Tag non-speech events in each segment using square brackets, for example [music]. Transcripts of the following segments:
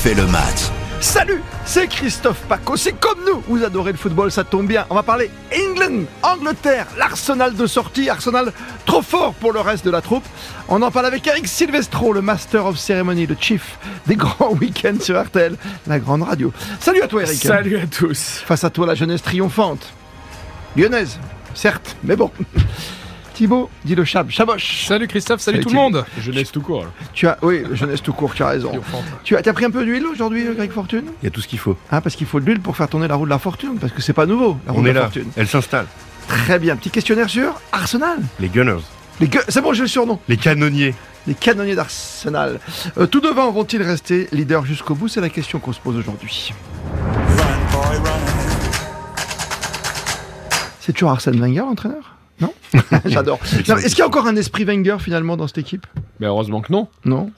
refait le match. Salut, c'est Christophe Paco. C'est comme nous, vous adorez le football, ça tombe bien. On va parler England, Angleterre, l'arsenal de sortie, arsenal trop fort pour le reste de la troupe. On en parle avec Eric Silvestro, le Master of Ceremony, le chief des grands [laughs] week-ends sur RTL, la grande radio. Salut à toi Eric. Salut à tous. Face à toi la jeunesse triomphante. Lyonnaise, certes, mais bon. Thibaut, dit le chab, chaboche. Salut Christophe, salut, Salut tout le monde. Jeunesse tout court. Tu as, oui, jeunesse tout court, tu as raison. Tu as, t'as pris un peu d'huile aujourd'hui, Greg Fortune? Il y a tout ce qu'il faut. Ah, parce qu'il faut de l'huile pour faire tourner la roue de la fortune, parce que c'est pas nouveau, la roue On de est la là. fortune. Elle s'installe. Très bien, petit questionnaire sur Arsenal. Les Gunners. Les C'est bon, j'ai le surnom. Les canonniers. Les canonniers d'Arsenal. Euh, tout devant vont-ils rester leaders jusqu'au bout? C'est la question qu'on se pose aujourd'hui. C'est toujours Arsène Wenger, l'entraîneur? Non [laughs] J'adore. Est-ce qu'il y a encore un esprit Wenger finalement dans cette équipe? Mais heureusement que non. Non.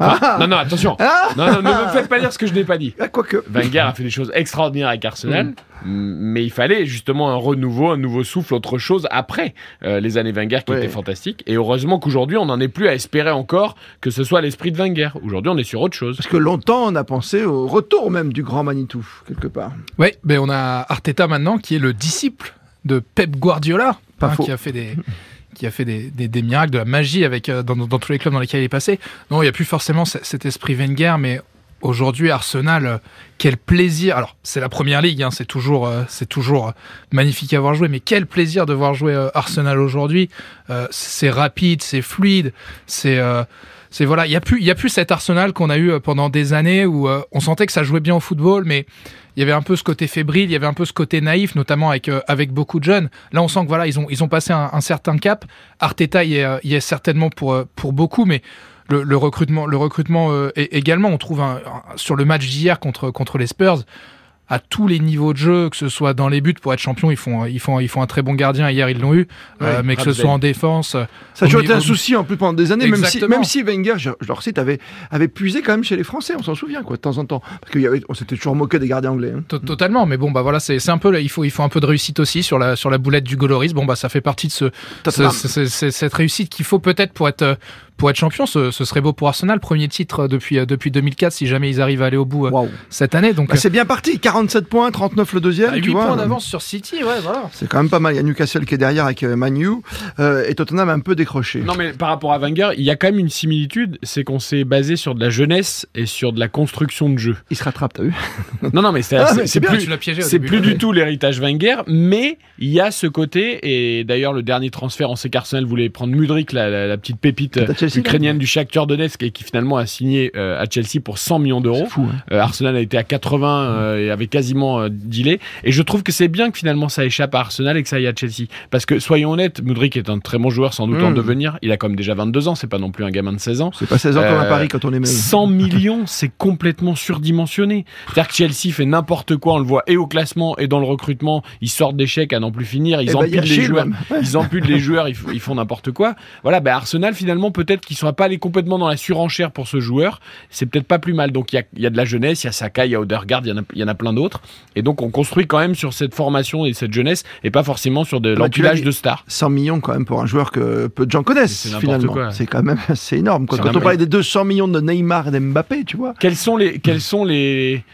Hein Ah, non, non, attention. Ah Non, non, ne me faites pas dire ce que je n'ai pas dit. Ah, Quoique. Wenger a fait des choses extraordinaires avec Arsenal, Mm. mais il fallait justement un renouveau, un nouveau souffle, autre chose après euh, les années Wenger qui Ouais. étaient fantastiques. Et heureusement qu'aujourd'hui, on n'en est plus à espérer encore que ce soit l'esprit de Wenger. Aujourd'hui, on est sur autre chose. Parce que longtemps, on a pensé au retour même du grand Manitou, quelque part. Oui, ben on a Arteta maintenant qui est le disciple de Pep Guardiola, hein, qui a fait des qui a fait des, des- des miracles, de la magie avec euh, dans, dans tous les clubs dans lesquels il est passé. Non, il n'y a plus forcément ce- cet esprit Wenger, mais aujourd'hui Arsenal, euh, quel plaisir. Alors c'est la première ligue, hein, c'est toujours euh, c'est toujours magnifique à voir jouer, mais quel plaisir de voir jouer euh, Arsenal aujourd'hui. C'est rapide, c'est fluide, c'est euh, c'est voilà, il y a plus y a plus cet Arsenal qu'on a eu euh, pendant des années où euh, on sentait que ça jouait bien au football, mais il y avait un peu ce côté fébrile, il y avait un peu ce côté naïf, notamment avec, euh, beaucoup de jeunes. Là, on sent que voilà, ils ont, passé un, certain cap. Arteta y est, certainement pour, beaucoup, mais le, recrutement, également, on trouve sur le match d'hier contre les Spurs, à tous les niveaux de jeu, que ce soit dans les buts pour être champion, ils font, ils font, ils font un très bon gardien. Hier, ils l'ont eu, euh, mais que ce soit en défense. euh, Ça a toujours été un souci en plus pendant des années, même si, Exactement. même si Wenger, je, je le recite, avait, avait puisé quand même chez les Français, on s'en souvient, quoi, de temps en temps. Parce qu'on s'était toujours moqué des gardiens anglais. hein. To- Totalement, mais bon, bah voilà, c'est c'est un peu, il faut, il faut un peu de réussite aussi sur la, sur la boulette du Goloris. Bon, bah ça fait partie de ce, Tottenham. ce- ce- ce- cette réussite qu'il faut peut-être pour être, euh, pour être champion. Ce, ce serait beau pour Arsenal, premier titre euh, depuis, euh, depuis 2004, si jamais ils arrivent à aller au bout euh, cette année. Donc, Bah, c'est bien parti, 47 points, 39 le deuxième. tu 8 vois. points d'avance sur City, ouais, voilà. C'est quand même pas mal. Il y a Newcastle qui est derrière avec Manu euh, et Tottenham un peu décroché. Non, mais par rapport à Wenger, il y a quand même une similitude, c'est qu'on s'est basé sur de la jeunesse et sur de la construction de jeu. Il se rattrape, t'as vu [laughs] Non, non, mais c'est Ah, c'est- mais c'est c'est bien, plus, tu l'as piégé au C'est plus du tout l'héritage Wenger, mais il y a ce côté, et d'ailleurs le dernier transfert, on sait qu'Arsenal voulait prendre Mudrik, la, la- la petite pépite ukrainienne du Shakhtar Donetsk, et qui finalement a signé euh, à Chelsea pour 100 millions d'euros. Fou. hein. Euh, Arsenal a été à 80 euh, et avait quasiment dealé. Et je trouve que c'est bien que finalement ça échappe à Arsenal et que ça aille à Chelsea. Parce que soyons honnêtes, Mudrik est un très bon joueur, sans doute en devenir. Il a quand même déjà 22 ans, c'est pas non plus un gamin de 16 ans. C'est pas 16 ans comme à Paris quand on est même. 100 millions, c'est complètement surdimensionné. C'est-à-dire que Chelsea fait n'importe quoi, on le voit et au classement et dans le recrutement, ils sortent d'échecs à n'en plus finir, ils Eh ben, empilent les joueurs. Ouais. ils empilent les joueurs, ils, font n'importe quoi. Voilà, ben Arsenal finalement peut-être qu'ils sont pas allés complètement dans la surenchère pour ce joueur, c'est peut-être pas plus mal. Donc il y a, il y a de la jeunesse, il y a Saka, il y a Odegaard, il y en a, il y en a plein d'autres. Et donc on construit quand même sur cette formation et cette jeunesse et pas forcément sur de Bah, l'empilage de stars. 100 millions quand même pour un joueur que peu de gens connaissent finalement. C'est quand même [laughs] c'est énorme. quoi. Quand on parlait des 200 millions de Neymar et d'Mbappé, tu vois. Sont les, quelles sont les,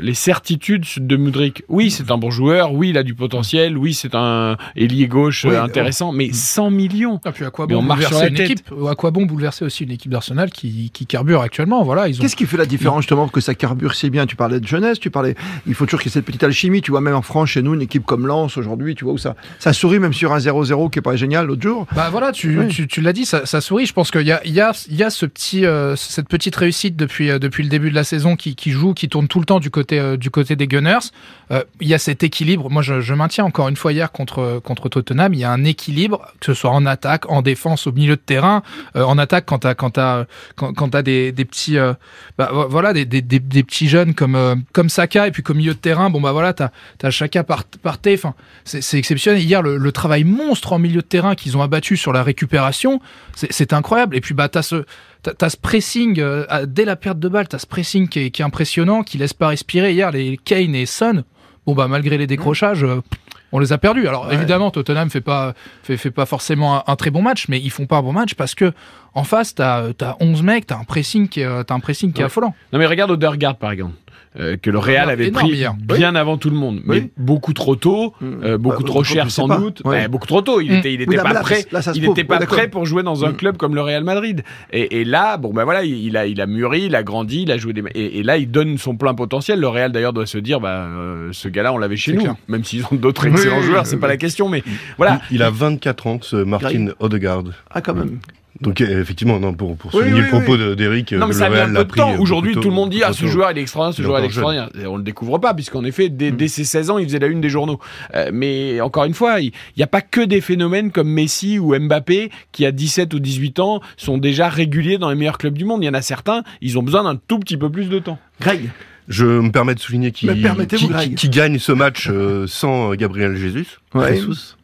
les certitudes de Mudrik Oui, c'est un bon joueur. Oui, il a du potentiel. Oui, c'est un ailier gauche Oui, euh, intéressant. Mais 100 millions. Et puis à quoi bon on marche sur bouleverser une tête. équipe À quoi bon bouleverser aussi une équipe d'Arsenal qui, qui carbure actuellement Voilà, ont. Qu'est-ce qui fait la différence justement pour que ça carbure si bien? Tu parlais de jeunesse, tu parlais. Il faut toujours qu'il y ait cette petite alchimie. Tu vois, même en France, chez nous, une équipe comme Lens aujourd'hui, tu vois où ça, ça sourit même sur un 0-0 qui est pas génial l'autre jour. Bah voilà, tu, Oui. tu, tu l'as dit, ça, ça sourit. Je pense qu'il y a, il y, a, il y a ce petit, euh, cette petite réussite depuis, euh, depuis le début de la saison qui, qui joue, qui tourne tout le temps du côté, euh, du côté des Gunners. Euh, il y a cet équilibre. Moi, je, maintiens encore une fois hier contre, contre Tottenham, il y a un équilibre, que ce soit en attaque, en défense, au milieu de terrain. Euh, en attaque, quand t'as, quand t'as, quand, quand des, petits, euh, bah, vo- voilà, des, des, petits jeunes comme, euh, comme Saka et puis comme milieu de terrain, bon bah voilà, t'as, t'as Chaka par, par T. Enfin, c'est, exceptionnel. Hier, le, travail monstre en milieu de terrain qu'ils ont abattu sur la récupération, c'est incroyable. Et puis bah t'as ce T'as ce pressing, euh, dès la perte de balle, t'as ce pressing qui est, qui est impressionnant, qui laisse pas respirer. Hier, les Kane et Son, bon bah malgré les décrochages, euh, on les a perdus. Alors évidemment, Tottenham fait pas, fait, fait pas forcément un, un, très bon match, mais ils font pas un bon match parce que en face, t'as as 11 mecs, t'as un pressing qui, as un pressing qui est affolant. Non mais regarde Odegaard par exemple. Euh, que le Real avait pris hier. bien avant tout le monde, mais oui. beaucoup trop tôt, mmh. euh, beaucoup bah, trop cher sans doute, ouais. beaucoup trop tôt. Il mmh. était, il était pas prêt, là, il était pas prêt pour jouer dans un mmh. club comme le Real Madrid. Et, et, là, bon ben voilà, il a, il a mûri, il a grandi, il a joué des, et, et là il donne son plein potentiel. Le Real d'ailleurs doit se dire, bah euh, ce gars-là on l'avait chez nous, clair. même s'ils ont d'autres excellents joueurs, c'est pas la question, mais voilà. Il, il a 24 ans, ce Martin Odegaard. Ah quand même. Donc effectivement, non, pour, pour souligner oui, oui, le propos oui. d'Eric, non, mais ça a mis un peu de temps. Aujourd'hui, tout le monde dit ah ce joueur il est extraordinaire, ce joueur il est extraordinaire. Et on le découvre pas puisqu'en effet, dès, mm. dès, ses 16 ans, il faisait la une des journaux. Euh, mais encore une fois, il n'y a pas que des phénomènes comme Messi ou Mbappé qui à 17 ou 18 ans sont déjà réguliers dans les meilleurs clubs du monde. Il y en a certains, ils ont besoin d'un tout petit peu plus de temps. Greg. Je me permets de souligner qui, qui, qui, qui, gagne ce match euh, sans Gabriel Jesus. Ouais. Jesus.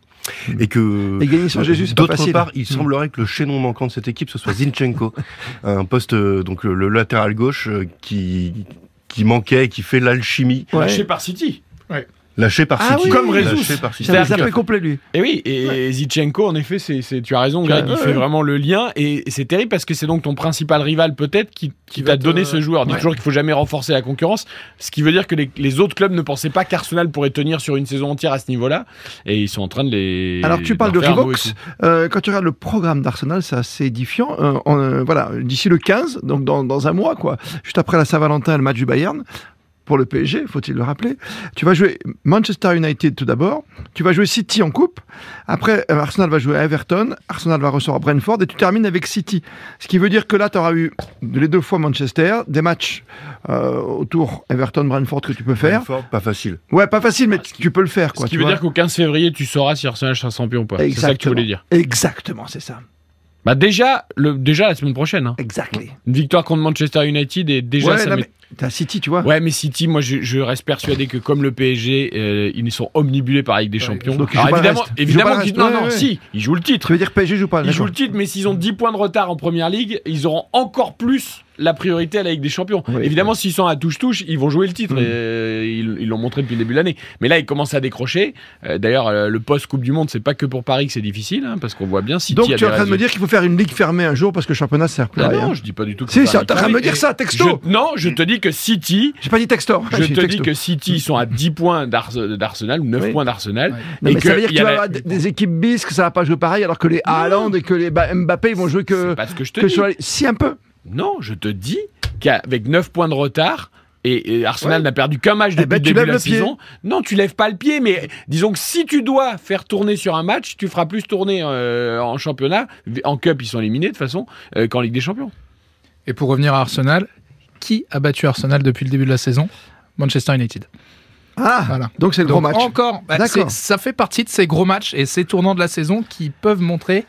Et que et gagner Jésus, d'autre part, il semblerait que le chaînon manquant de cette équipe ce soit Zinchenko, [laughs] un poste donc le latéral gauche qui qui manquait et qui fait l'alchimie. Ouais. Lâché par City. Ouais. Lâché par ah City. Oui, comme Rezus. C'est un complet lui. Et oui, et ouais. Zichenko, en effet, c'est, tu as raison, Greg, ouais, il fait vraiment le lien. Et c'est terrible parce que c'est donc ton principal rival peut-être qui, qui, qui t'a donné ce joueur. On dit toujours qu'il faut jamais renforcer la concurrence, ce qui veut dire que les, les autres clubs ne pensaient pas qu'Arsenal pourrait tenir sur une saison entière à ce niveau-là. Et ils sont en train de les. Alors tu parles de Revox. Euh, quand tu regardes le programme d'Arsenal, c'est assez édifiant. Euh, on, euh, voilà, d'ici le 15, donc dans, dans un mois, quoi, juste après la Saint-Valentin, le match du Bayern pour le PSG, faut-il le rappeler. Tu vas jouer Manchester United tout d'abord, tu vas jouer City en coupe, après Arsenal va jouer à Everton, Arsenal va recevoir Brentford et tu termines avec City. Ce qui veut dire que là, tu auras eu les deux fois Manchester, des matchs euh, autour Everton-Brentford que tu peux faire. Brentford, pas facile. Ouais, pas facile, mais tu peux le faire. Quoi, ce qui veut vois. dire qu'au 15 février, tu sauras si Arsenal sera champion ou pas. C'est ça que tu voulais dire. Exactement, c'est ça. Bah déjà, le, déjà la semaine prochaine. Hein. Exactly. Une victoire contre Manchester United et déjà ouais, ça non, mais T'as City, tu vois. Ouais, mais City, moi, je, je reste persuadé que comme le PSG, euh, ils sont omnibulés par Ligue des Champions. donc ils Alors, évidemment, qu'ils- non, non, Ouais, si, ils jouent le titre. Tu veux dire PSG joue pas Ils jouent le titre, mais s'ils ont 10 points de retard en première ligue, ils auront encore plus la priorité à la Ligue des Champions. Oui, Évidemment, s'ils sont à touche-touche, ils vont jouer le titre. Mm. Et, euh, ils l'ont montré depuis le début de l'année. Mais là, ils commencent à décrocher. Euh, D'ailleurs, le post-Coupe du Monde, c'est pas que pour Paris que c'est difficile, hein, parce qu'on voit bien City Donc tu es en train de me dire qu'il faut faire une ligue fermée un jour parce que le championnat sert plus à Ah rien. non, je dis pas du tout que Si, c'est faire en train de me dire ça, texto. je- Non, je te dis que City, J'ai pas dit texto. je te dis que City sont à 10 points d'Ars- d'Arsenal ou 9 Oui. points d'Arsenal. Et mais ça veut dire il que y tu a vas la- avoir des équipes bis que ça va pas jouer pareil alors que les Haaland et que les Mbappé ils vont jouer que, pas ce que je te que dis. sur la... Si un peu. Non, je te dis qu'avec 9 points de retard, et, Arsenal Ouais. n'a perdu qu'un match Eh depuis ben, le début de la pied. saison. Non, tu lèves pas le pied, mais disons que si tu dois faire tourner sur un match, tu feras plus tourner euh, en championnat. En Cup, ils sont éliminés de toute façon, euh, qu'en Ligue des Champions. Et pour revenir à Arsenal, qui a battu Arsenal depuis le début de la saison Manchester United. Ah, Voilà. donc c'est le gros match. Encore, bah, ça fait partie de ces gros matchs et ces tournants de la saison qui peuvent montrer,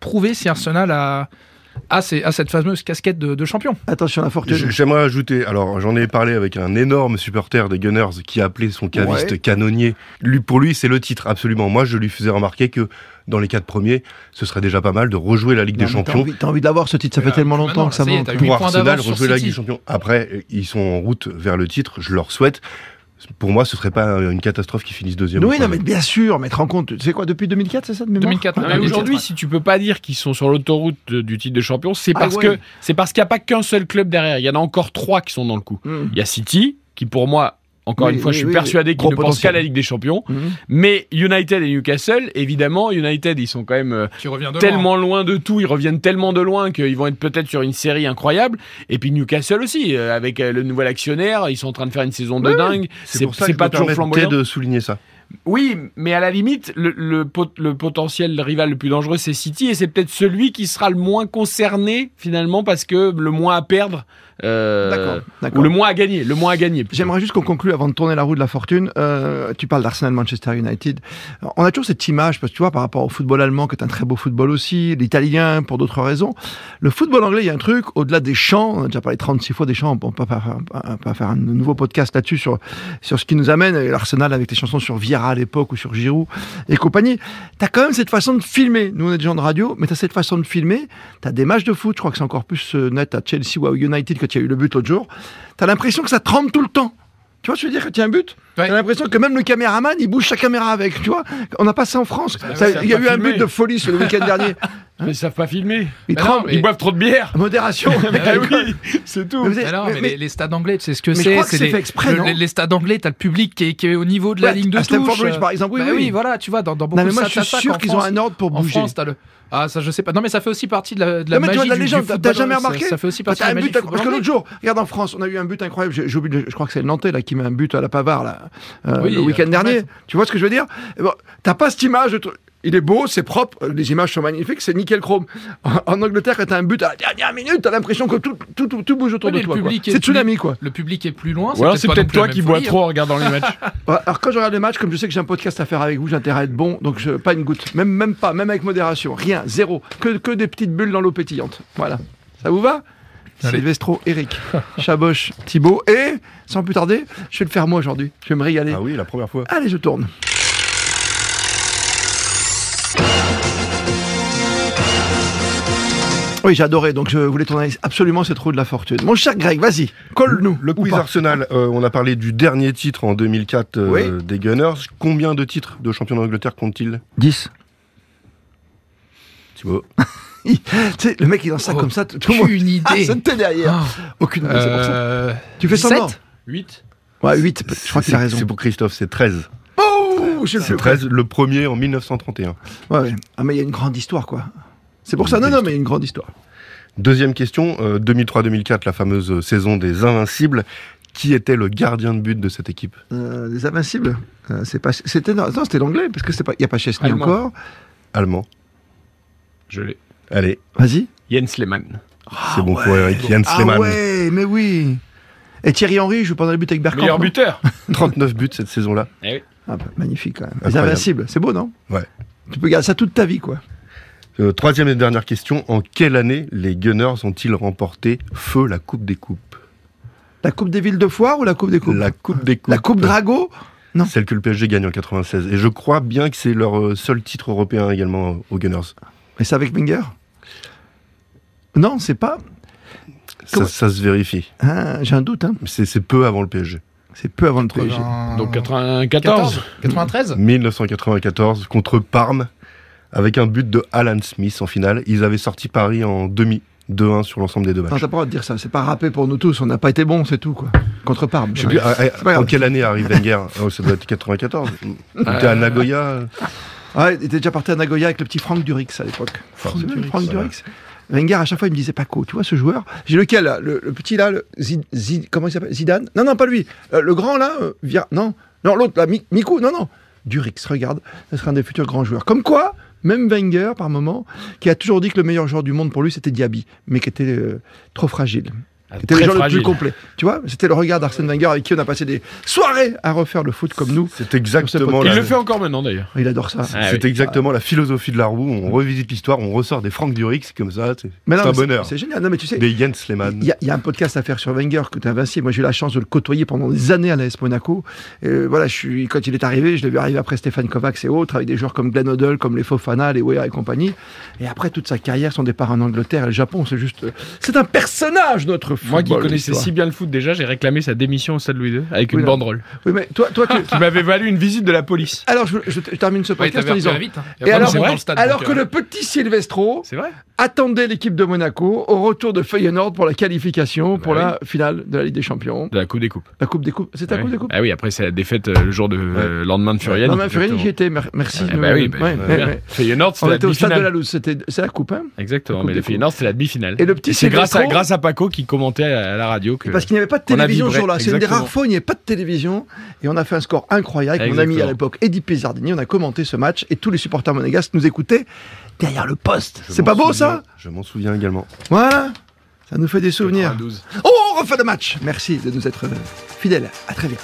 prouver si Arsenal a, ces- a cette fameuse casquette de, de champion. Attention la fortune. J'aimerais ajouter, alors j'en ai parlé avec un énorme supporter des Gunners qui a appelé son caviste Ouais. canonnier. Lui, pour lui, c'est le titre, absolument. Moi, je lui faisais remarquer que dans les quatre premiers, ce serait déjà pas mal de rejouer la Ligue Non, des T'as Champions. envie, t'as envie de l'avoir ce titre, ça fait Euh, tellement longtemps que ça ça monte. Pour Arsenal, rejouer la. Ligue des Champions. Après, ils sont en route vers le titre, je leur souhaite. Pour moi, ce serait pas une catastrophe qu'ils finissent deuxième. Oui, ou non, mais bien sûr, mais te rends compte, c'est quoi depuis 2004, c'est ça de mémoire 2004, Non, Ah, mais oui, aujourd'hui, si tu peux pas dire qu'ils sont sur l'autoroute de- du titre de champion, c'est Ah parce ouais. que c'est parce qu'il n'y a pas qu'un seul club derrière. Il y en a encore trois qui sont dans le coup. Mmh. Il y a City, qui pour moi, encore Oui, une fois, oui, je suis oui, persuadé qu'ils ne pensent qu'à la Ligue des Champions. Mmh. Mais United et Newcastle, évidemment, United, ils sont quand même euh, loin. tellement loin de tout, ils reviennent tellement de loin qu'ils vont être peut-être sur une série incroyable. Et puis Newcastle aussi, euh, avec euh, le nouvel actionnaire, ils sont en train de faire une saison de Oui, dingue. C'est pour ça que pas je toujours flamboyant. de souligner ça. Oui, mais à la limite, le, le, pot- le potentiel rival le plus dangereux, c'est City, et c'est peut-être celui qui sera le moins concerné finalement parce que le moins à perdre. Euh, D'accord. Ou le moins à gagner, le moins à gagner. plutôt. J'aimerais juste qu'on conclue avant de tourner la roue de la fortune. Euh, tu parles d'Arsenal, Manchester United. On a toujours cette image, parce que tu vois, par rapport au football allemand, qui est un très beau football aussi, l'italien, pour d'autres raisons. Le football anglais, il y a un truc, au-delà des chants, on a déjà parlé 36 fois des chants, on peut pas, faire un nouveau podcast là-dessus sur, sur ce qui nous amène, et l'Arsenal avec les chansons sur Vieira à l'époque, ou sur Giroud et compagnie. T'as quand même cette façon de filmer. Nous, on est des gens de radio, mais t'as cette façon de filmer. T'as des matchs de foot, je crois que c'est encore plus euh, net à Chelsea ou à United quand y a eu le but l'autre jour. T'as l'impression que ça tremble tout le temps. Tu vois, je veux dire, quand il y a un but, Ouais. t'as l'impression que même le caméraman, il bouge sa caméra avec. Tu vois, on n'a pas ça en France. Il y a eu un but de folie le week-end dernier. [laughs] Mais ils savent pas filmer. Il Mais non, tremble. mais- Ils boivent trop de bière. Modération. [laughs] Ah oui, c'est tout. Mais vous êtes- Mais non, mais- mais, mais- les, les stades anglais, tu sais ce que c'est crois que c'est fait exprès, le- non les, les stades anglais, t'as le public qui est, qui est au niveau de la Ouais, ligne de à touche. Bridge, par exemple, oui, bah oui. voilà, tu vois, dans, dans beaucoup Non, mais de moi, stades, je suis sûr qu'ils ont France- un ordre pour En bouger. France, t'as le. Ah, ça, je sais pas. Non, mais ça fait aussi partie de la, de la Non, mais tu magie vois, de la légende, t'as- jamais remarqué Ça fait aussi partie de la magie parce que l'autre jour, regarde en France, on a eu un but incroyable. Je crois que c'est le Nantais là qui met un but à la Pavard là, euh, Oui, le week-end euh, dernier. Tu vois ce que je veux dire? T'as pas cette image. de truc. Il est beau, c'est propre, euh, les images sont magnifiques, c'est nickel chrome. En, en Angleterre, quand t'as un but à la dernière minute, t'as l'impression que tout, tout, tout, tout bouge autour de toi. C'est plus- tsunami quoi. Le public est plus loin. Ou alors c'est peut-être toi qui bois trop en regardant les matchs. Ouais, [laughs] Alors quand je regarde les matchs, comme je sais que j'ai un podcast à faire avec vous, j'ai intérêt à être bon, donc je, pas une goutte, même, même pas, même avec modération, rien, zéro, que, que des petites bulles dans l'eau pétillante. Voilà. Ça vous va? Allez. Sylvestro, Eric, [laughs] Chaboche, Thibaut, et sans plus tarder, je vais le faire moi aujourd'hui. Je vais me régaler. Ah oui, la première fois. Allez, je tourne. Oui, adoré, donc je voulais tourner absolument cette roue de la fortune. Mon cher Greg, vas-y, colle-nous. Le quiz. Arsenal, euh, on a parlé du dernier titre en 2004 euh, Oui. des Gunners. Combien de titres de champion d'Angleterre compte-t-il? 10. Thibaut [laughs] tu sais, le mec il lance ça Oh, comme ça, tout le monde. Aucune idée. [laughs] Ah, derrière. Ah, Aucune idée, c'est pour ça. euh, Tu fais 17? semblant 8. Ouais, 8, je crois qu'il a C'est- raison. C'est pour Christophe, c'est 13. Oh, je le C'est fais 13, le premier en 1931. Ouais, ouais. Ah, mais il y a une grande histoire, quoi. C'est pour ça, non, non, mais une grande histoire. Deuxième question, euh, 2003-2004, la fameuse saison des Invincibles. Qui était le gardien de but de cette équipe? Euh, les Invincibles, euh, c'est pas, c'était, non, non, c'était l'anglais, parce que c'est pas, il y a pas Chesney Allemand. encore. Allemand. Je l'ai. Euh, Allez, Vas-y. Jens Lehmann. c'est bon pour Eric Jens Ah Lehmann. ouais, mais oui. Et Thierry Henry joue pendant le but avec Bergkamp. Meilleur buteur. [laughs] 39 buts cette saison-là. Eh oui. Ah bah, magnifique quand même. Les. Invincibles, c'est beau, non? Ouais. Tu peux garder ça toute ta vie, quoi. Euh, troisième et dernière question, en quelle année les Gunners ont-ils remporté feu la Coupe des Coupes? La Coupe des villes de foire ou la Coupe des coupes? La Coupe des Coupes. La Coupe Drago? Non. Celle que le PSG gagne en 96. Et je crois bien que c'est leur euh, seul titre européen également euh, aux Gunners. Mais c'est avec Wenger? Non, c'est pas. Ça, se vérifie. Ah, J'ai un doute, hein. C'est c'est peu avant le PSG. C'est peu avant le PSG. Donc 94. 93 1994 contre Parme avec un but de Alan Smith en finale. Ils avaient sorti Paris en demi 2-1 sur l'ensemble des deux Non, matchs. t'as pas le droit de dire ça. C'est pas râpé pour nous tous. On n'a pas été bons, c'est tout, quoi. Contre Parme. Je sais plus, ah, ah, grave. en quelle année arrive Wenger? Oh, Ça doit être 94. Il était à Nagoya. Ouais, il était déjà parti à Nagoya avec le petit Franck Durix à l'époque. Franck Durix, Franck. Durix. Wenger, à chaque fois, il me disait Paco, tu vois ce joueur? J'ai lequel là? Le, le petit là, le Zid- Zid- comment il s'appelle? Zidane? Non, non, pas lui. Euh, le grand là, euh, Via- non, non, l'autre là, Mi- Mikou, non, non. Durix, regarde, ce sera un des futurs grands joueurs. Comme quoi, même Wenger, par moment, qui a toujours dit que le meilleur joueur du monde pour lui, c'était Diaby, mais qui était euh, trop fragile. Qui était le joueur le fragile. plus complet. Tu vois, c'était le regard d'Arsène Wenger avec qui on a passé des soirées à refaire le foot comme nous. C'est exactement, Il le fait encore maintenant d'ailleurs. Il adore ça. Ah c'est oui. exactement la philosophie de la roue. On revisite l'histoire, on ressort des Franck Durix, comme ça. C'est un bonheur. C'est génial. Non, mais tu sais, Des Jens Lehmann. Il y, a- il y a un podcast à faire sur Wenger que tu as invincible. Moi, j'ai eu la chance de le côtoyer pendant des années à l'AS Monaco. Et, euh, voilà, je suis, quand il est arrivé, je l'ai vu arriver après Stéphane Kovacs et autres, avec des joueurs comme Glenn Hoddle, comme les Fofana, les Weah et compagnie. Et après toute sa carrière, son départ en Angleterre et le Japon, c'est juste. euh, C'est un personnage, notre football. Moi qui connaissais si bien le foot déjà, j'ai réclamé sa démission au Stade Louis II avec Oui, une là. banderole Oui, mais toi, toi tu. [laughs] qui m'avait valu une visite de la police. Alors, je, je- je termine ce Ouais, podcast en t'avais disant. vite. hein. Et de alors, c'est stade, que euh, le petit Silvestro C'est vrai attendait l'équipe de Monaco au retour de Feyenoord pour la qualification pour Bah la finale de la Ligue des Champions. De la Coupe des Coupes. La Coupe des Coupes. C'était la Ah Coupe des Coupes Ah oui, après c'est la défaite euh, le jour de euh, lendemain de Furiani. Non, mais Furiani, j'y étais. mer- Merci. Eh de- bah oui, ouais, ouais, bien. ouais. Feyenoord, c'était On la était au stade de la. Louse, c'était c'est la coupe, hein Exactement, mais le Feyenoord, c'est la demi-finale. Et le petit c'est grâce à, Paco qui commentait à, à la radio que. Parce qu'il n'y avait pas de On a télévision ce jour-là. C'est une des exactement. rares fois où il n'y avait pas de télévision. Et on a fait un score incroyable avec mon ami à Exactement. l'époque, Eddie Pizzardini. On a commenté ce match et tous les supporters monégasques nous écoutaient derrière le poste. C'est pas beau souviens- ça? Je m'en souviens également. Voilà. Ça nous fait des souvenirs. 92. Oh, on refait le match. Merci de nous être euh, fidèles. À très vite.